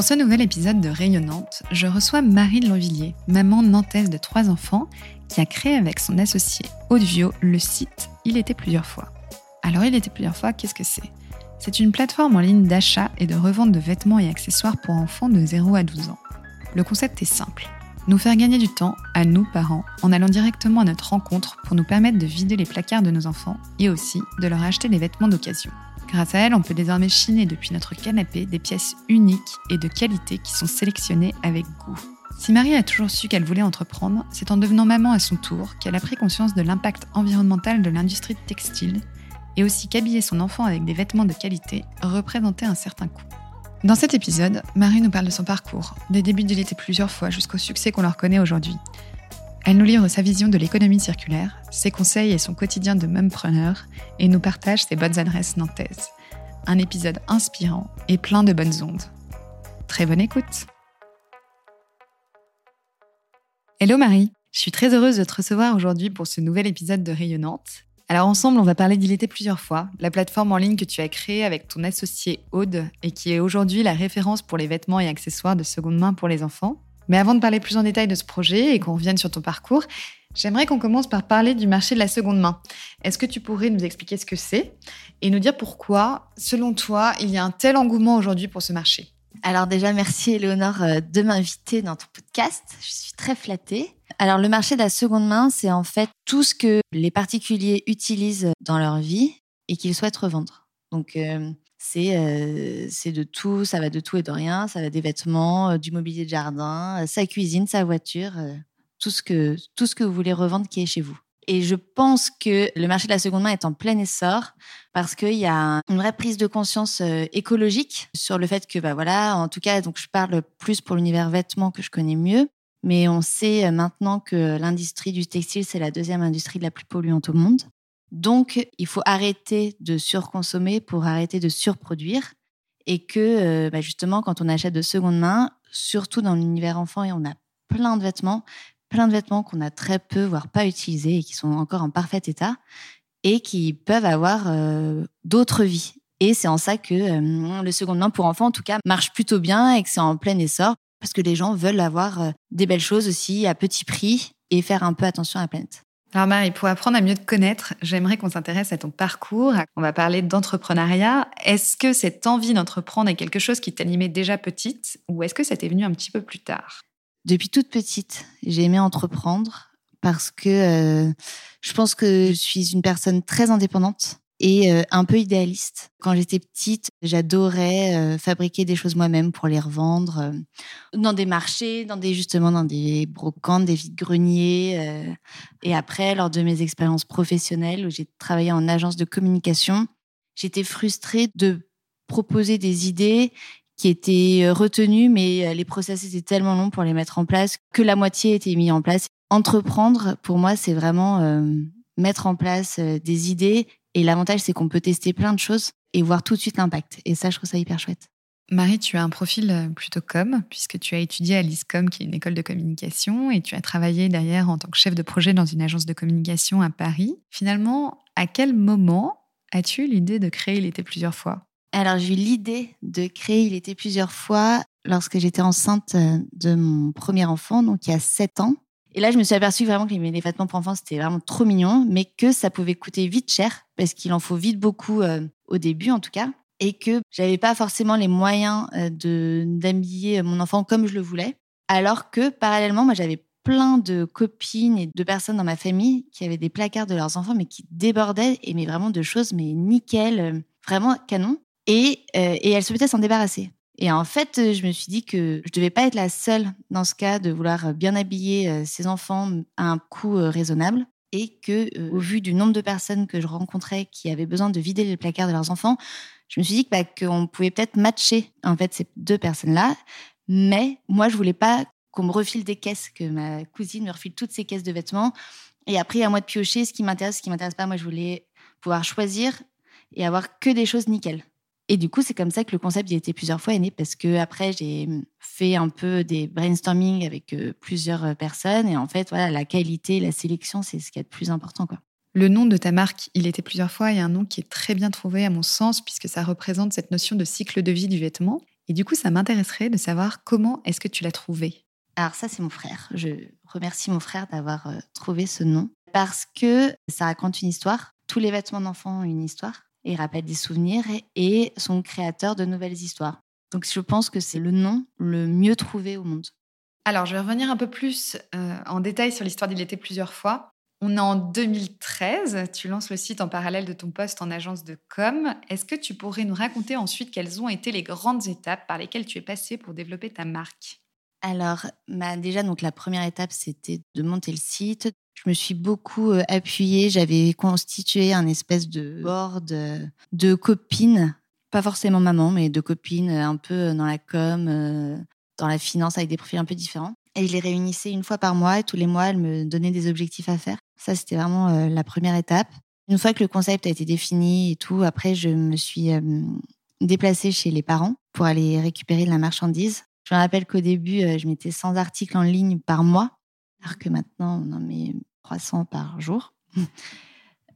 Pour ce nouvel épisode de Rayonnante, je reçois Marie Lanvilliers, maman nantaise de trois enfants, qui a créé avec son associé Audio le site Il était plusieurs fois. Alors Il était plusieurs fois, qu'est-ce que c'est? C'est une plateforme en ligne d'achat et de revente de vêtements et accessoires pour enfants de 0 à 12 ans. Le concept est simple. Nous faire gagner du temps, à nous parents, en allant directement à notre rencontre pour nous permettre de vider les placards de nos enfants et aussi de leur acheter des vêtements d'occasion. Grâce à elle, on peut désormais chiner depuis notre canapé des pièces uniques et de qualité qui sont sélectionnées avec goût. Si Marie a toujours su qu'elle voulait entreprendre, c'est en devenant maman à son tour qu'elle a pris conscience de l'impact environnemental de l'industrie textile et aussi qu'habiller son enfant avec des vêtements de qualité représentait un certain coût. Dans cet épisode, Marie nous parle de son parcours, des débuts de l'été plusieurs fois jusqu'au succès qu'on leur connaît aujourd'hui, elle nous livre sa vision de l'économie circulaire, ses conseils et son quotidien de mumpreneur et nous partage ses bonnes adresses nantaises. Un épisode inspirant et plein de bonnes ondes. Très bonne écoute Hello Marie, je suis très heureuse de te recevoir aujourd'hui pour ce nouvel épisode de Rayonnante. Alors ensemble, on va parler d'Il était plusieurs fois, la plateforme en ligne que tu as créée avec ton associé Aude et qui est aujourd'hui la référence pour les vêtements et accessoires de seconde main pour les enfants. Mais avant de parler plus en détail de ce projet et qu'on revienne sur ton parcours, j'aimerais qu'on commence par parler du marché de la seconde main. Est-ce que tu pourrais nous expliquer ce que c'est et nous dire pourquoi, selon toi, il y a un tel engouement aujourd'hui pour ce marché? Alors déjà, merci Eleonore euh, de m'inviter dans ton podcast. Je suis très flattée. Alors le marché de la seconde main, c'est en fait tout ce que les particuliers utilisent dans leur vie et qu'ils souhaitent revendre. Donc euh, c'est de tout, ça va de tout et de rien, ça va des vêtements, du mobilier de jardin, sa cuisine, sa voiture, tout ce que tout ce que vous voulez revendre qui est chez vous. Et je pense que le marché de la seconde main est en plein essor parce qu'il y a une vraie prise de conscience écologique sur le fait que, bah voilà, en tout cas, donc je parle plus pour l'univers vêtements que je connais mieux, mais on sait maintenant que l'industrie du textile, c'est la deuxième industrie la plus polluante au monde. Donc, il faut arrêter de surconsommer pour arrêter de surproduire. Et que, euh, bah, justement, quand on achète de seconde main, surtout dans l'univers enfant, et on a plein de vêtements, plein de vêtements qu'on a très peu, voire pas utilisés et qui sont encore en parfait état et qui peuvent avoir euh, d'autres vies. Et c'est en ça que euh, le seconde main pour enfants, en tout cas, marche plutôt bien et que c'est en plein essor parce que les gens veulent avoir des belles choses aussi à petit prix et faire un peu attention à la planète. Alors Marie, pour apprendre à mieux te connaître, j'aimerais qu'on s'intéresse à ton parcours. On va parler d'entrepreneuriat. Est-ce que cette envie d'entreprendre est quelque chose qui t'animait déjà petite ou est-ce que ça t'est venu un petit peu plus tard? Depuis toute petite, j'ai aimé entreprendre parce que euh, je pense que je suis une personne très indépendante et euh, un peu idéaliste. Quand j'étais petite, j'adorais euh, fabriquer des choses moi-même pour les revendre euh, dans des marchés, dans des justement dans des brocantes, des vides-greniers. et après, lors de mes expériences professionnelles où j'ai travaillé en agence de communication, j'étais frustrée de proposer des idées qui étaient retenues, mais les process étaient tellement longs pour les mettre en place que la moitié était mis en place. Entreprendre, pour moi, c'est vraiment mettre en place des idées et l'avantage, c'est qu'on peut tester plein de choses et voir tout de suite l'impact. Et ça, je trouve ça hyper chouette. Marie, tu as un profil euh, plutôt com, puisque tu as étudié à l'ISCOM, qui est une école de communication, et tu as travaillé derrière en tant que chef de projet dans une agence de communication à Paris. Finalement, à quel moment as-tu l'idée de créer Il était plusieurs fois? Alors, j'ai eu l'idée de créer Il était plusieurs fois lorsque j'étais enceinte euh, de mon premier enfant, donc il y a sept ans. Et là, je me suis aperçue vraiment que les vêtements pour enfants, c'était vraiment trop mignon, mais que ça pouvait coûter vite cher, parce qu'il en faut vite beaucoup euh, au début, en tout cas, et que j'avais pas forcément les moyens euh, d'habiller mon enfant comme je le voulais. Alors que, parallèlement, moi, j'avais plein de copines et de personnes dans ma famille qui avaient des placards de leurs enfants, mais qui débordaient, et mais vraiment de choses, mais nickel, euh, vraiment canon. Et, et elles souhaitaient s'en débarrasser. Et en fait, euh, je me suis dit que je devais pas être la seule dans ce cas de vouloir euh, bien habiller euh, ses enfants à un coût raisonnable et que, au vu du nombre de personnes que je rencontrais qui avaient besoin de vider les placards de leurs enfants, je me suis dit bah, qu'on pouvait peut-être matcher en fait ces deux personnes-là. Mais moi, je voulais pas qu'on me refile des caisses, que ma cousine me refile toutes ces caisses de vêtements Et après, à moi de piocher ce qui m'intéresse, ce qui m'intéresse pas. Moi, je voulais pouvoir choisir et avoir que des choses nickel. Et du coup, c'est comme ça que le concept il a été plusieurs fois né parce que après j'ai fait un peu des brainstorming avec euh, plusieurs euh, personnes et en fait voilà la qualité, la sélection, c'est ce qui est le plus important quoi. Le nom de ta marque, il était plusieurs fois et un nom qui est très bien trouvé à mon sens puisque ça représente cette notion de cycle de vie du vêtement. Et du coup, ça m'intéresserait de savoir comment est-ce que tu l'as trouvé. Alors ça, c'est mon frère. Je remercie mon frère d'avoir euh, trouvé ce nom parce que ça raconte une histoire. Tous les vêtements d'enfants ont une histoire et rappelle des souvenirs et sont créateurs de nouvelles histoires. Donc je pense que c'est le nom le mieux trouvé au monde. Alors je vais revenir un peu plus euh, en détail sur l'histoire d'Il était plusieurs fois. On est en 2013, tu lances le site en parallèle de ton poste en agence de com. Est-ce que tu pourrais nous raconter ensuite quelles ont été les grandes étapes par lesquelles tu es passé pour développer ta marque? Alors bah, déjà, donc, la première étape, c'était de monter le site, je me suis beaucoup euh, appuyée. J'avais constitué un espèce de board euh, de copines, pas forcément maman, mais de copines euh, un peu dans la com, dans la finance, avec des profils un peu différents. Et je les réunissais une fois par mois et tous les mois, elles me donnaient des objectifs à faire. Ça, c'était vraiment la première étape. Une fois que le concept a été défini et tout, après, je me suis déplacée chez les parents pour aller récupérer de la marchandise. Je me rappelle qu'au début, je mettais 100 articles en ligne par mois, alors que maintenant, on en met 300 par jour,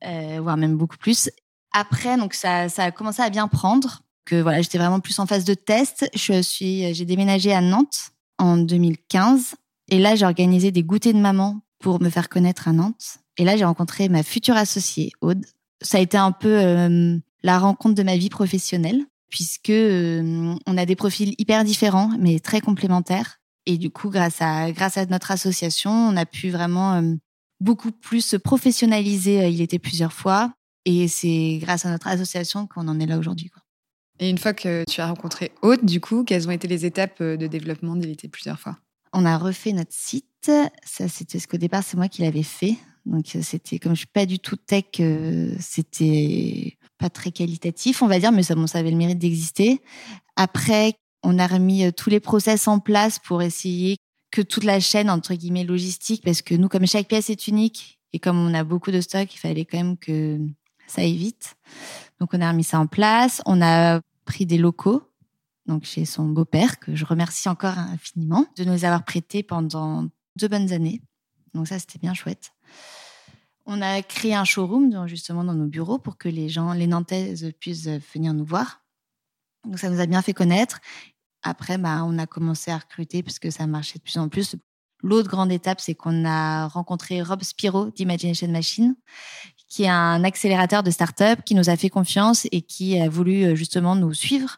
euh, voire même beaucoup plus. Après, donc ça, a commencé à bien prendre. Que voilà, j'étais vraiment plus en phase de test. Je suis, j'ai déménagé à Nantes en 2015, et là j'ai organisé des goûters de maman pour me faire connaître à Nantes. Et là j'ai rencontré ma future associée Aude. Ça a été un peu euh, la rencontre de ma vie professionnelle puisque euh, on a des profils hyper différents mais très complémentaires. Et du coup, grâce à grâce à notre association, on a pu vraiment beaucoup plus professionnalisé. Euh, il était plusieurs fois. Et c'est grâce à notre association qu'on en est là aujourd'hui. Et une fois que tu as rencontré Aude, du coup, quelles ont été les étapes euh, de développement d'Il était plusieurs fois? On a refait notre site. Ça, c'était ce qu'au départ, c'est moi qui l'avais fait. Donc, euh, c'était comme je suis pas du tout tech, c'était pas très qualitatif, on va dire, mais ça, bon, ça avait le mérite d'exister. Après, on a remis tous les process en place pour essayer que toute la chaîne, entre guillemets, logistique, parce que nous, comme chaque pièce est unique et comme on a beaucoup de stock, il fallait quand même que ça aille vite. Donc, on a remis ça en place. On a pris des locaux, donc chez son beau-père, que je remercie encore infiniment, de nous avoir prêtés pendant deux bonnes années. Donc, ça, c'était bien chouette. On a créé un showroom, justement, dans nos bureaux pour que les gens, les Nantaises, puissent venir nous voir. Donc, ça nous a bien fait connaître. Après, bah, on a commencé à recruter parce que ça marchait de plus en plus. L'autre grande étape, c'est qu'on a rencontré Rob Spiro d'Imagination Machine, qui est un accélérateur de start-up qui nous a fait confiance et qui a voulu euh, justement nous suivre.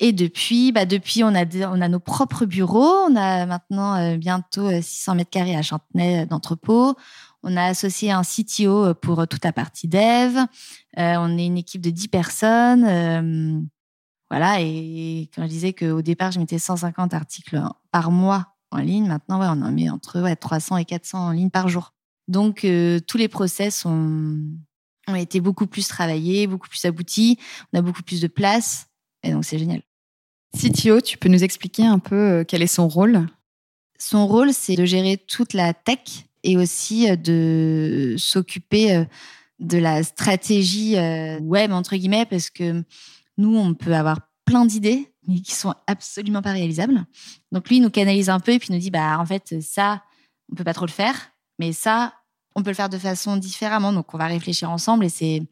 Et depuis, bah depuis, on a, on a nos propres bureaux. On a maintenant euh, bientôt 600 euh, mètres carrés à Chantenay d'entrepôt. On a associé un CTO pour toute la partie dev. on est une équipe de 10 personnes. Voilà, et quand je disais qu'au départ, je mettais 150 articles par mois en ligne, maintenant, ouais, on en met entre ouais, 300 et 400 en ligne par jour. Donc, euh, tous les process ont, ont été beaucoup plus travaillés, beaucoup plus aboutis, on a beaucoup plus de place, et donc c'est génial. CTO, tu peux nous expliquer un peu euh, quel est son rôle? Son rôle, c'est de gérer toute la tech et aussi euh, de s'occuper de la stratégie web, entre guillemets, parce que nous, on peut avoir plein d'idées, mais qui sont absolument pas réalisables. Donc lui, il nous canalise un peu et puis nous dit, bah en fait, ça, on peut pas trop le faire, mais ça, on peut le faire de façon différemment. Donc on va réfléchir ensemble et c'est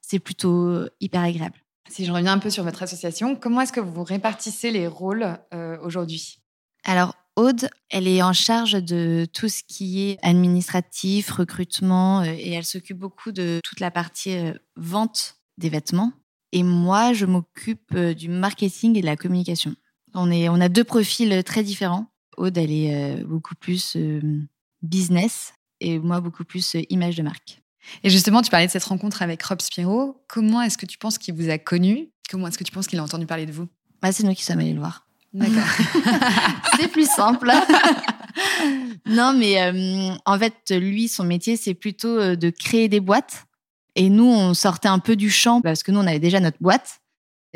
c'est plutôt hyper agréable. Si je reviens un peu sur votre association, comment est-ce que vous répartissez les rôles euh, aujourd'hui? Alors Aude, elle est en charge de tout ce qui est administratif, recrutement, euh, et elle s'occupe beaucoup de toute la partie euh, vente des vêtements. Et moi, je m'occupe euh, du marketing et de la communication. On, est, on a deux profils très différents. Aude, elle est euh, beaucoup plus euh, business et moi, beaucoup plus image de marque. Et justement, tu parlais de cette rencontre avec Rob Spiro. Comment est-ce que tu penses qu'il vous a connu? Comment est-ce que tu penses qu'il a entendu parler de vous? Bah, C'est nous qui sommes allés le voir. D'accord. c'est plus simple. non, mais en fait, lui, son métier, c'est plutôt de créer des boîtes et nous, on sortait un peu du champ parce que nous, on avait déjà notre boîte.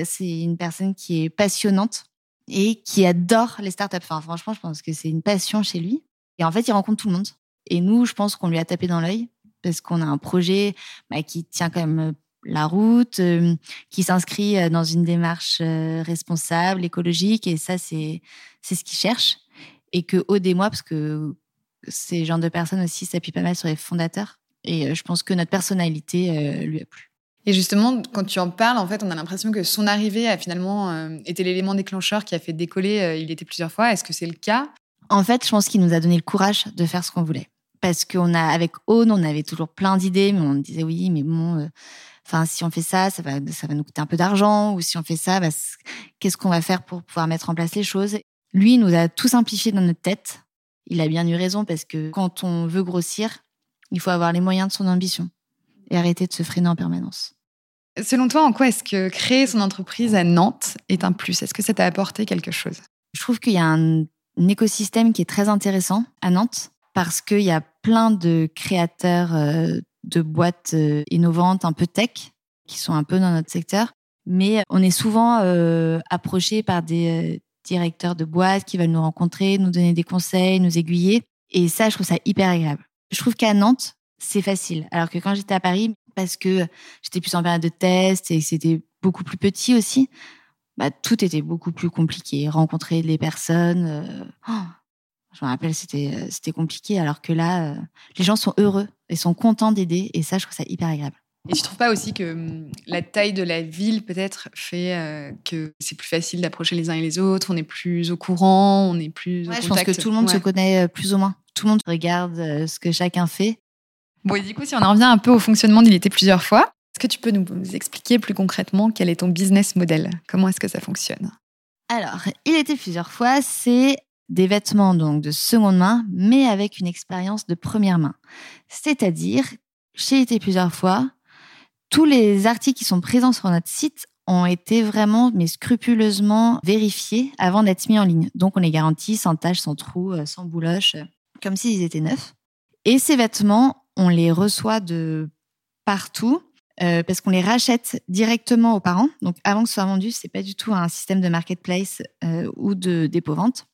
C'est une personne qui est passionnante et qui adore les startups. Enfin, franchement, je pense que c'est une passion chez lui. Et en fait, il rencontre tout le monde. Et nous, je pense qu'on lui a tapé dans l'œil parce qu'on a un projet bah, qui tient quand même la route, euh, qui s'inscrit euh, dans une démarche euh, responsable, écologique, et ça, c'est c'est ce qu'ils cherchent. Et que au des mois, parce que ces genres de personnes aussi s'appuient pas mal sur les fondateurs, et je pense que notre personnalité lui a plu. Et justement, quand tu en parles, en fait, on a l'impression que son arrivée a finalement été l'élément déclencheur qui a fait décoller. il était plusieurs fois. Est-ce que c'est le cas? En fait, je pense qu'il nous a donné le courage de faire ce qu'on voulait. Parce qu'on a, avec Own, on avait toujours plein d'idées, mais on disait oui, mais bon, Enfin, si on fait ça, ça va, ça va nous coûter un peu d'argent. Ou si on fait ça, bah, qu'est-ce qu'on va faire pour pouvoir mettre en place les choses? Lui, il nous a tout simplifié dans notre tête. Il a bien eu raison parce que quand on veut grossir, il faut avoir les moyens de son ambition et arrêter de se freiner en permanence. Selon toi, en quoi est-ce que créer son entreprise à Nantes est un plus? Est-ce que ça t'a apporté quelque chose? Je trouve qu'il y a un, écosystème qui est très intéressant à Nantes parce qu'il y a plein de créateurs euh, de boîtes euh, innovantes, un peu tech, qui sont un peu dans notre secteur. Mais on est souvent euh, approché par des euh, directeurs de boîtes qui veulent nous rencontrer, nous donner des conseils, nous aiguiller. Et ça, je trouve ça hyper agréable. Je trouve qu'à Nantes, c'est facile. Alors que quand j'étais à Paris, parce que j'étais plus en période de test et c'était beaucoup plus petit aussi, bah, tout était beaucoup plus compliqué. Rencontrer les personnes, oh, je me rappelle, c'était c'était compliqué. Alors que là, les gens sont heureux et sont contents d'aider. Et ça, je trouve ça hyper agréable. Et tu trouves pas aussi que hum, la taille de la ville peut-être fait euh, que c'est plus facile d'approcher les uns et les autres, on est plus au courant, on est plus ouais, Je pense que tout le monde se connaît euh, plus ou moins. Tout le monde regarde euh, ce que chacun fait. Bon, et du coup, si on en revient un peu au fonctionnement d'Il était plusieurs fois, est-ce que tu peux nous expliquer plus concrètement quel est ton business model? Comment est-ce que ça fonctionne? Alors, Il était plusieurs fois, c'est des vêtements donc de seconde main, mais avec une expérience de première main. C'est-à-dire, j'ai été plusieurs fois, tous les articles qui sont présents sur notre site ont été vraiment mais scrupuleusement vérifiés avant d'être mis en ligne. Donc on les garantit sans taches, sans trous, euh, sans bouloches, comme s'ils étaient neufs. Et ces vêtements, on les reçoit de partout euh, parce qu'on les rachète directement aux parents. Donc avant que ce soit vendu, c'est pas du tout un système de marketplace euh, ou de dépôt-vente.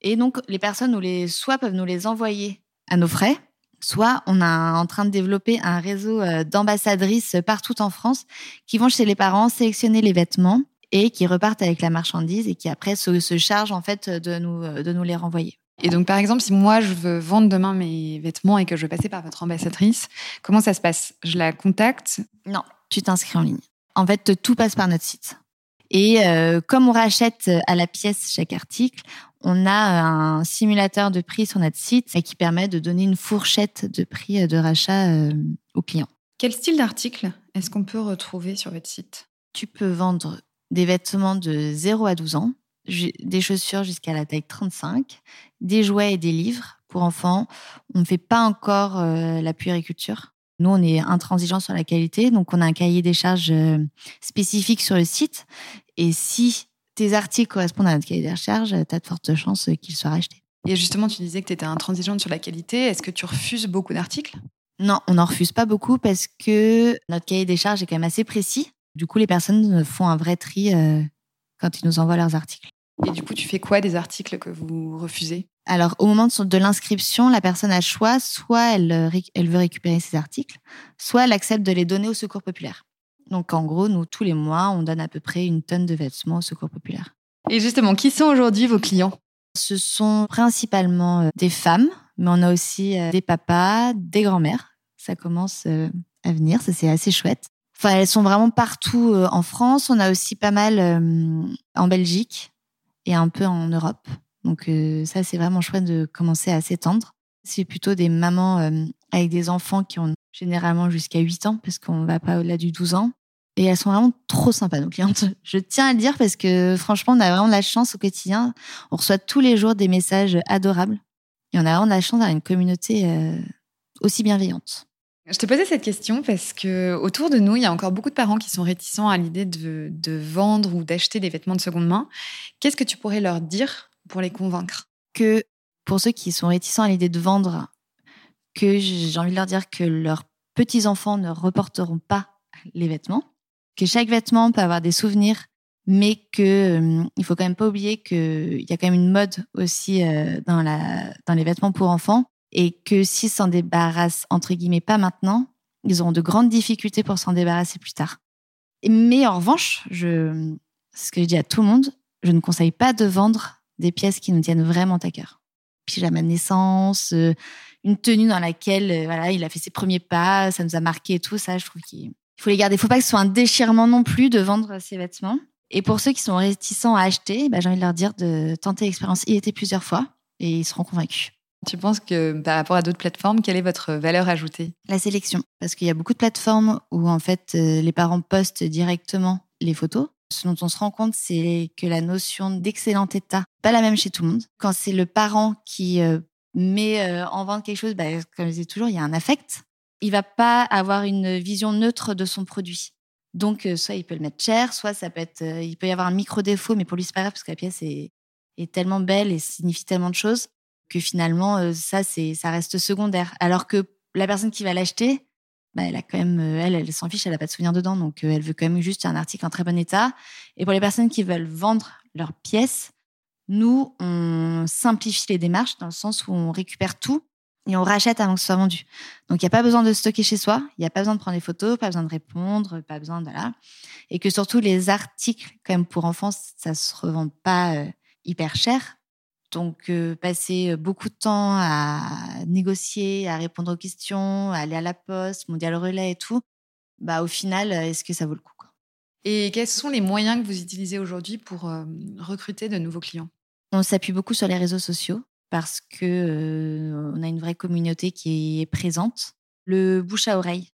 Et donc, les personnes nous les, soit peuvent nous les envoyer à nos frais, soit on est en train de développer un réseau euh, d'ambassadrices partout en France qui vont chez les parents sélectionner les vêtements et qui repartent avec la marchandise et qui après se, se chargent en fait de nous, euh, de nous les renvoyer. Et donc, par exemple, si moi, je veux vendre demain mes vêtements et que je veux passer par votre ambassadrice, comment ça se passe? Je la contacte? Non, tu t'inscris en ligne. En fait, tout passe par notre site. Et euh, comme on rachète à la pièce chaque article, on a un simulateur de prix sur notre site qui permet de donner une fourchette de prix de rachat euh, aux clients. Quel style d'article est-ce qu'on peut retrouver sur votre site? Tu peux vendre des vêtements de 0 à 12 ans, des chaussures jusqu'à la taille 35, des jouets et des livres pour enfants. On ne fait pas encore euh, la puériculture. Nous, on est intransigeant sur la qualité, donc on a un cahier des charges spécifique sur le site. Et si tes articles correspondent à notre cahier des charges, tu as de fortes chances qu'ils soient rachetés. Et justement, tu disais que tu étais intransigeante sur la qualité. Est-ce que tu refuses beaucoup d'articles? Non, on n'en refuse pas beaucoup parce que notre cahier des charges est quand même assez précis. Du coup, les personnes font un vrai tri euh, quand ils nous envoient leurs articles. Et du coup, tu fais quoi des articles que vous refusez? Alors, au moment de l'inscription, la personne a choix, soit elle, euh, elle veut récupérer ses articles, soit elle accepte de les donner au secours populaire. Donc en gros, nous, tous les mois, on donne à peu près une tonne de vêtements au Secours populaire. Et justement, qui sont aujourd'hui vos clients? Ce sont principalement euh, des femmes, mais on a aussi euh, des papas, des grands-mères. Ça commence euh, à venir, ça c'est assez chouette. Enfin, elles sont vraiment partout en France. On a aussi pas mal en Belgique et un peu en Europe. Donc ça, c'est vraiment chouette de commencer à s'étendre. C'est plutôt des mamans avec des enfants qui ont généralement jusqu'à 8 ans, parce qu'on va pas au-delà du 12 ans. Et elles sont vraiment trop sympas, nos clientes. Je tiens à le dire parce que franchement, on a vraiment de la chance au quotidien. On reçoit tous les jours des messages adorables. Et on a vraiment de la chance d'avoir une communauté euh, aussi bienveillante. Je te posais cette question parce que autour de nous, il y a encore beaucoup de parents qui sont réticents à l'idée de, de vendre ou d'acheter des vêtements de seconde main. Qu'est-ce que tu pourrais leur dire pour les convaincre? Que pour ceux qui sont réticents à l'idée de vendre que j'ai envie de leur dire que leurs petits-enfants ne reporteront pas les vêtements, que chaque vêtement peut avoir des souvenirs, mais que euh, faut quand même pas oublier qu'il y a quand même une mode aussi euh, dans, les vêtements pour enfants et que s'ils s'en débarrassent, entre guillemets, pas maintenant, ils auront de grandes difficultés pour s'en débarrasser plus tard. Mais en revanche, je, ce que je dis à tout le monde, je ne conseille pas de vendre des pièces qui nous tiennent vraiment à cœur. Pyjama de naissance, euh, une tenue dans laquelle euh, il a fait ses premiers pas, ça nous a marqué et tout, ça, je trouve qu'il faut les garder. Il faut pas que ce soit un déchirement non plus de vendre ces vêtements. Et pour ceux qui sont réticents à acheter, bah, j'ai envie de leur dire de tenter l'expérience y était plusieurs fois et ils seront convaincus. Tu penses que par rapport à d'autres plateformes, quelle est votre valeur ajoutée? La sélection. Parce qu'il y a beaucoup de plateformes où en fait euh, les parents postent directement les photos. Ce dont on se rend compte, c'est que la notion d'excellent état, pas la même chez tout le monde. Quand c'est le parent qui euh, met euh, en vente quelque chose, bah, comme je disais toujours, il y a un affect. Il va pas avoir une vision neutre de son produit. Donc, soit il peut le mettre cher, soit ça peut être, il peut y avoir un micro défaut, mais pour lui c'est pas grave parce que la pièce est, est tellement belle et signifie tellement de choses que finalement, euh, ça, c'est, ça reste secondaire. Alors que la personne qui va l'acheter, bah, elle a quand même, euh, elle, elle s'en fiche, elle a pas de souvenir dedans, donc euh, elle veut quand même juste un article en très bon état. Et pour les personnes qui veulent vendre leurs pièces, nous, on simplifie les démarches dans le sens où on récupère tout et on rachète avant que ce soit vendu. Donc, il n'y a pas besoin de stocker chez soi, il n'y a pas besoin de prendre des photos, pas besoin de répondre, pas besoin de là. Et que surtout, les articles, quand même, pour enfants, ça se revend pas hyper cher. Donc, euh, passer beaucoup de temps à négocier, à répondre aux questions, à aller à la poste, mondial relais et tout, bah, au final, est-ce que ça vaut le coup quoi? Et quels sont les moyens que vous utilisez aujourd'hui pour euh, recruter de nouveaux clients? On s'appuie beaucoup sur les réseaux sociaux parce que euh, on a une vraie communauté qui est présente. Le bouche à oreille,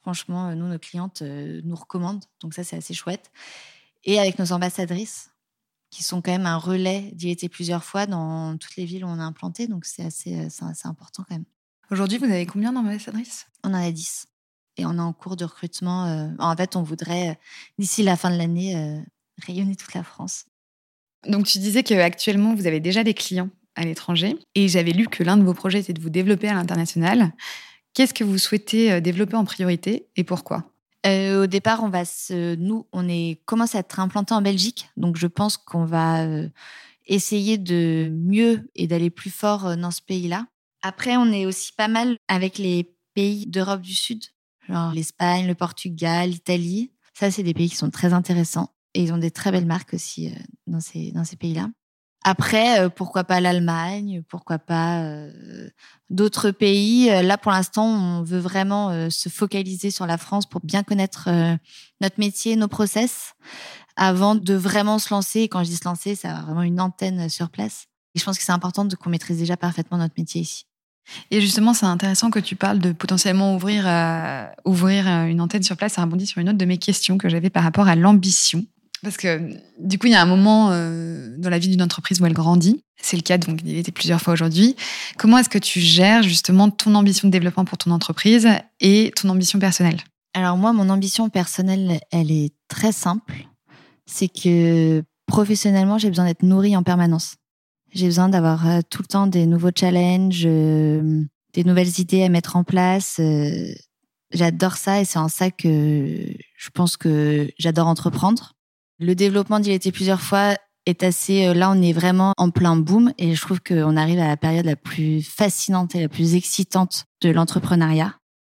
franchement, nous, nos clientes nous recommandent, donc ça, c'est assez chouette. Et avec nos ambassadrices, qui sont quand même un relais d'y été plusieurs fois dans toutes les villes où on a implanté. Donc, c'est assez, euh, assez important quand même. Aujourd'hui, vous avez combien d'ambassadrices? On en a 10. Et on est en cours de recrutement. Euh, en fait, on voudrait, euh, d'ici la fin de l'année, rayonner toute la France. Donc, tu disais qu'actuellement, vous avez déjà des clients? À l'étranger. Et j'avais lu que l'un de vos projets était de vous développer à l'international. Qu'est-ce que vous souhaitez développer en priorité et pourquoi? Euh, au départ, on va se, nous, on est commence à être implanté en Belgique, donc je pense qu'on va euh, essayer de mieux et d'aller plus fort euh, dans ce pays-là. Après, on est aussi pas mal avec les pays d'Europe du Sud, genre l'Espagne, le Portugal, l'Italie. Ça, c'est des pays qui sont très intéressants et ils ont des très belles marques aussi dans ces dans ces pays-là. Après, euh, pourquoi pas l'Allemagne, pourquoi pas euh, d'autres pays. Euh, là, pour l'instant, on veut vraiment se focaliser sur la France pour bien connaître notre métier, nos process, avant de vraiment se lancer. Et quand je dis se lancer, ça a vraiment une antenne sur place. Et je pense que c'est important qu'on maîtrise déjà parfaitement notre métier ici. Et justement, c'est intéressant que tu parles de potentiellement ouvrir, ouvrir une antenne sur place. Ça rebondit sur une autre de mes questions que j'avais par rapport à l'ambition. Parce que du coup, il y a un moment euh, dans la vie d'une entreprise où elle grandit. C'est le cas, donc il était plusieurs fois aujourd'hui. Comment est-ce que tu gères justement ton ambition de développement pour ton entreprise et ton ambition personnelle? Alors moi, mon ambition personnelle, elle est très simple. C'est que professionnellement, j'ai besoin d'être nourrie en permanence. J'ai besoin d'avoir euh, tout le temps des nouveaux challenges, euh, des nouvelles idées à mettre en place. J'adore ça et c'est en ça que je pense que j'adore entreprendre. Le développement d'il plusieurs fois est assez. Euh, là, on est vraiment en plein boom et je trouve qu'on arrive à la période la plus fascinante et la plus excitante de l'entrepreneuriat.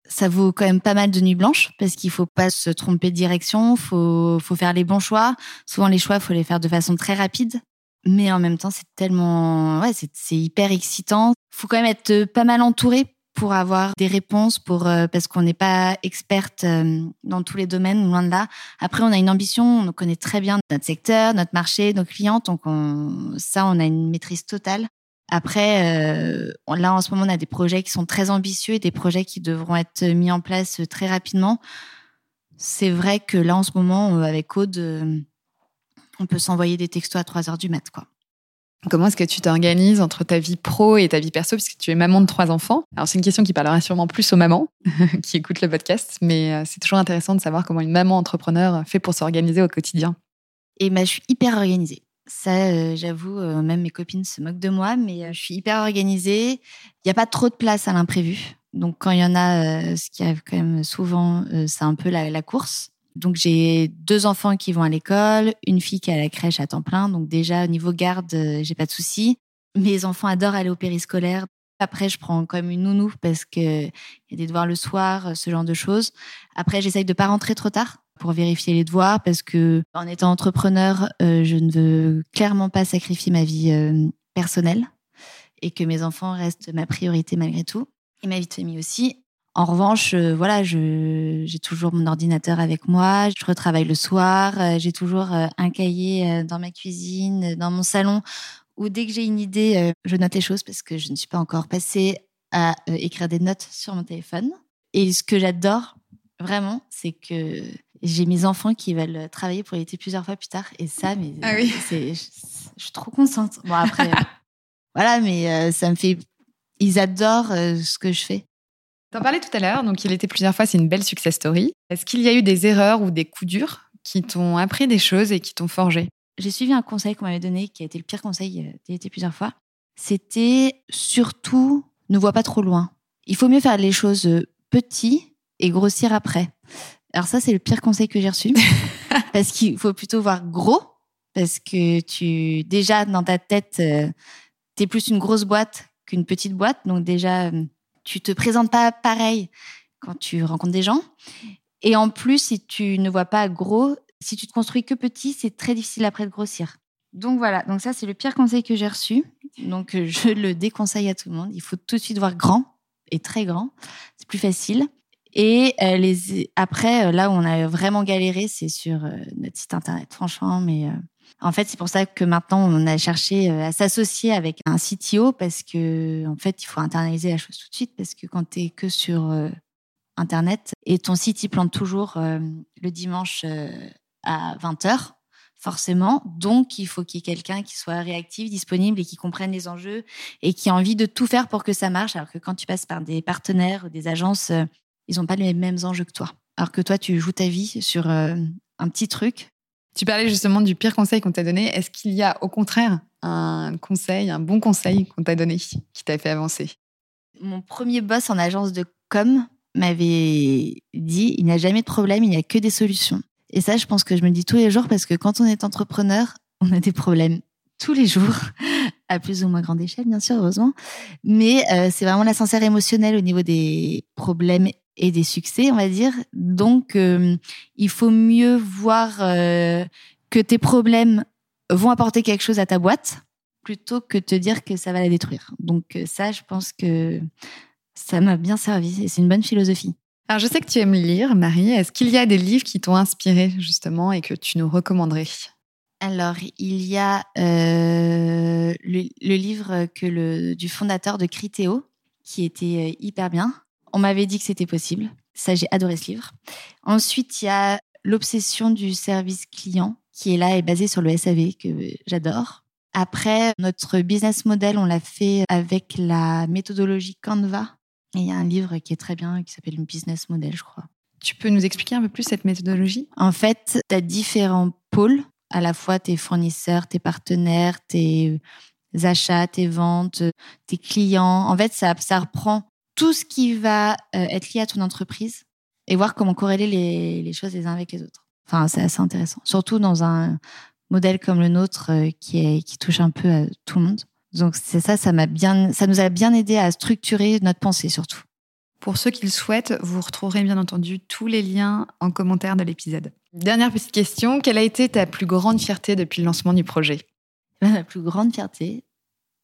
Ça vaut quand même pas mal de nuits blanches parce qu'il faut pas se tromper de direction, faut faut faire les bons choix. Souvent les choix, faut les faire de façon très rapide, mais en même temps, c'est tellement ouais, c'est hyper excitant. Faut quand même être pas mal entouré pour avoir des réponses, pour euh, parce qu'on n'est pas experte euh, dans tous les domaines, loin de là. Après, on a une ambition, on connaît très bien notre secteur, notre marché, nos clients, donc on, ça, on a une maîtrise totale. Après, euh, là, en ce moment, on a des projets qui sont très ambitieux et des projets qui devront être mis en place très rapidement. C'est vrai que là, en ce moment, avec Aude, on peut s'envoyer des textos à 3 heures du mat, quoi. Comment est-ce que tu t'organises entre ta vie pro et ta vie perso puisque tu es maman de trois enfants? Alors c'est une question qui parlera sûrement plus aux mamans qui écoutent le podcast, mais euh, c'est toujours intéressant de savoir comment une maman entrepreneur fait pour s'organiser au quotidien. Et ben, je suis hyper organisée. Ça, euh, j'avoue, euh, même mes copines se moquent de moi, mais je suis hyper organisée. Il n'y a pas trop de place à l'imprévu. Donc quand il y en a, ce qui arrive quand même souvent, c'est un peu la course. Donc j'ai deux enfants qui vont à l'école, une fille qui est à la crèche à temps plein. Donc déjà au niveau garde, euh, j'ai pas de soucis. Mes enfants adorent aller au périscolaire. Après, je prends comme une nounou parce qu'il y a des devoirs le soir, ce genre de choses. Après, j'essaye de pas rentrer trop tard pour vérifier les devoirs parce que en étant entrepreneur, euh, je ne veux clairement pas sacrifier ma vie euh, personnelle et que mes enfants restent ma priorité malgré tout et ma vie de famille aussi. En revanche, euh, voilà, j'ai toujours mon ordinateur avec moi, je retravaille le soir, euh, j'ai toujours euh, un cahier dans ma cuisine, dans mon salon, où dès que j'ai une idée, je note les choses parce que je ne suis pas encore passée à écrire des notes sur mon téléphone. Et ce que j'adore vraiment, c'est que j'ai mes enfants qui veulent travailler pour l'été plusieurs fois plus tard. Et ça, mais ah oui. je, je, suis trop contente. Bon, après, voilà, mais ça me fait. Ils adorent ce que je fais. T'en parlais tout à l'heure, donc il était plusieurs fois, c'est une belle success story. Est-ce qu'il y a eu des erreurs ou des coups durs qui t'ont appris des choses et qui t'ont forgé? J'ai suivi un conseil qu'on m'avait donné, qui a été le pire conseil, euh, il a été plusieurs fois. C'était surtout ne vois pas trop loin. Il faut mieux faire les choses euh, petits et grossir après. Alors ça, c'est le pire conseil que j'ai reçu. parce qu'il faut plutôt voir gros. Parce que tu, déjà, dans ta tête, euh, tu es plus une grosse boîte qu'une petite boîte. Donc déjà, tu te présentes pas pareil quand tu rencontres des gens. Et en plus, si tu ne vois pas gros, si tu te construis que petit, c'est très difficile après de grossir. Donc voilà, donc ça c'est le pire conseil que j'ai reçu. Donc euh, je le déconseille à tout le monde. Il faut tout de suite voir grand et très grand. C'est plus facile. Et euh, les après, euh, là où on a vraiment galéré, c'est sur notre site internet, franchement. Mais en fait, c'est pour ça que maintenant, on a cherché euh, à s'associer avec un CTO parce que, en fait, il faut internaliser la chose tout de suite parce que quand tu es que sur euh, Internet et ton site, il plante toujours euh, le dimanche à 20h, forcément. Donc, il faut qu'il y ait quelqu'un qui soit réactif, disponible et qui comprenne les enjeux et qui a envie de tout faire pour que ça marche. Alors que quand tu passes par des partenaires ou des agences, ils n'ont pas les mêmes enjeux que toi. Alors que toi, tu joues ta vie sur un petit truc tu parlais justement du pire conseil qu'on t'a donné. Est-ce qu'il y a au contraire un conseil, un bon conseil qu'on t'a donné qui t'a fait avancer? Mon premier boss en agence de com m'avait dit il n'y a jamais de problème, il n'y a que des solutions. Et ça, je pense que je me dis tous les jours parce que quand on est entrepreneur, on a des problèmes tous les jours, à plus ou moins grande échelle, bien sûr, heureusement. Mais euh, c'est vraiment l'ascenseur émotionnel au niveau des problèmes et des succès, on va dire. Donc, euh, il faut mieux voir euh, que tes problèmes vont apporter quelque chose à ta boîte plutôt que te dire que ça va la détruire. Donc, euh, ça, je pense que ça m'a bien servi et c'est une bonne philosophie. Alors, je sais que tu aimes lire, Marie. Est-ce qu'il y a des livres qui t'ont inspiré, justement, et que tu nous recommanderais? Alors, il y a le, livre que le, du fondateur de Criteo, qui était hyper bien. On m'avait dit que c'était possible. Ça, j'ai adoré ce livre. Ensuite, il y a L'obsession du service client, qui est là et basé sur le SAV, que j'adore. Après, notre business model, on l'a fait avec la méthodologie Canva. Et il y a un livre qui est très bien, qui s'appelle Business Model, je crois. Tu peux nous expliquer un peu plus cette méthodologie? En fait, tu as différents pôles, à la fois tes fournisseurs, tes partenaires, tes achats, tes ventes, tes clients. En fait, ça, ça reprend tout ce qui va euh, être lié à ton entreprise et voir comment corréler les, choses les uns avec les autres. Enfin, c'est assez intéressant. Surtout dans un modèle comme le nôtre euh, qui, est, qui touche un peu à tout le monde. Donc c'est ça, ça m'a bien, ça nous a bien aidé à structurer notre pensée surtout. Pour ceux qui le souhaitent, vous retrouverez bien entendu tous les liens en commentaire de l'épisode. Dernière petite question, quelle a été ta plus grande fierté depuis le lancement du projet? La plus grande fierté,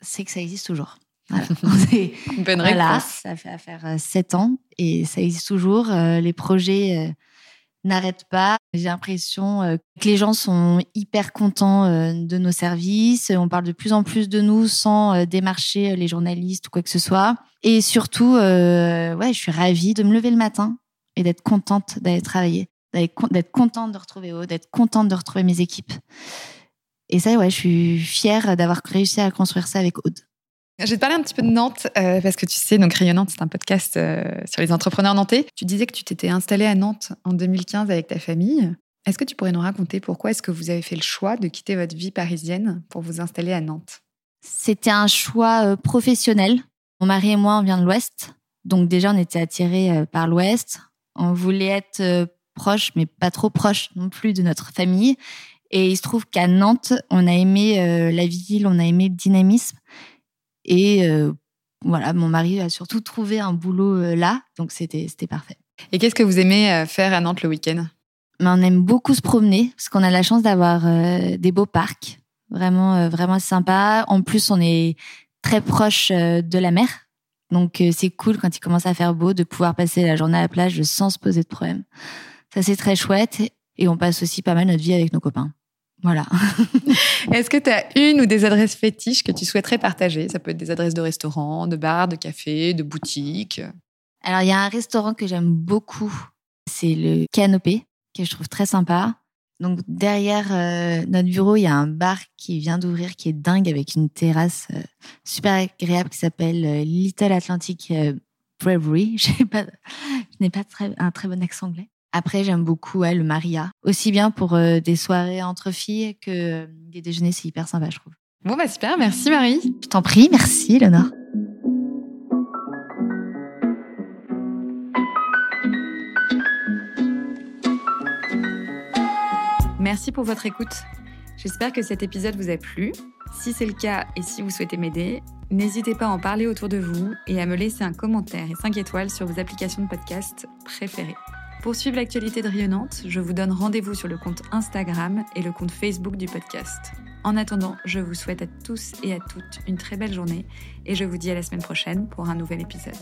c'est que ça existe toujours. Bonne réponse. ça fait à faire euh, sept ans et ça existe toujours. Euh, les projets euh, n'arrêtent pas. J'ai l'impression que les gens sont hyper contents de nos services. On parle de plus en plus de nous sans démarcher les journalistes ou quoi que ce soit. Et surtout, ouais, je suis ravie de me lever le matin et d'être contente d'aller travailler, d'être contente de retrouver Aude, d'être contente de retrouver mes équipes. Et ça, ouais, je suis fière d'avoir réussi à construire ça avec Aude. Je vais te parler un petit peu de Nantes, euh, parce que tu sais, donc Rayonnante, c'est un podcast euh, sur les entrepreneurs nantais. Tu disais que tu t'étais installée à Nantes en 2015 avec ta famille. Est-ce que tu pourrais nous raconter pourquoi est-ce que vous avez fait le choix de quitter votre vie parisienne pour vous installer à Nantes? C'était un choix euh, professionnel. Mon mari et moi, on vient de l'Ouest. Donc déjà, on était attirés par l'Ouest. On voulait être proche, mais pas trop proche non plus de notre famille. Et il se trouve qu'à Nantes, on a aimé la ville, on a aimé le dynamisme. Et euh, voilà, mon mari a surtout trouvé un boulot euh, là, donc c'était parfait. Et qu'est-ce que vous aimez euh, faire à Nantes le week-end? On aime beaucoup se promener parce qu'on a la chance d'avoir des beaux parcs, vraiment vraiment sympa. En plus, on est très proche de la mer, donc c'est cool quand il commence à faire beau de pouvoir passer la journée à la plage sans se poser de problème. Ça c'est très chouette et on passe aussi pas mal notre vie avec nos copains. Voilà. Est-ce que tu as une ou des adresses fétiches que tu souhaiterais partager? Ça peut être des adresses de restaurants, de bars, de cafés, de boutiques. Alors, il y a un restaurant que j'aime beaucoup. C'est le Canopé, que je trouve très sympa. Donc, derrière euh, notre bureau, il y a un bar qui vient d'ouvrir, qui est dingue, avec une terrasse euh, super agréable qui s'appelle euh, Little Atlantic Bravery. Je n'ai pas, un très bon accent anglais. Après, j'aime beaucoup le Maria. Aussi bien pour euh, des soirées entre filles que euh, des déjeuners, c'est hyper sympa, je trouve. Bon, bah super, merci Marie. Je t'en prie, merci Léonore. Merci pour votre écoute. J'espère que cet épisode vous a plu. Si c'est le cas et si vous souhaitez m'aider, n'hésitez pas à en parler autour de vous et à me laisser un commentaire et 5 étoiles sur vos applications de podcast préférées. Pour suivre l'actualité de Rayonnante, je vous donne rendez-vous sur le compte Instagram et le compte Facebook du podcast. En attendant, je vous souhaite à tous et à toutes une très belle journée et je vous dis à la semaine prochaine pour un nouvel épisode.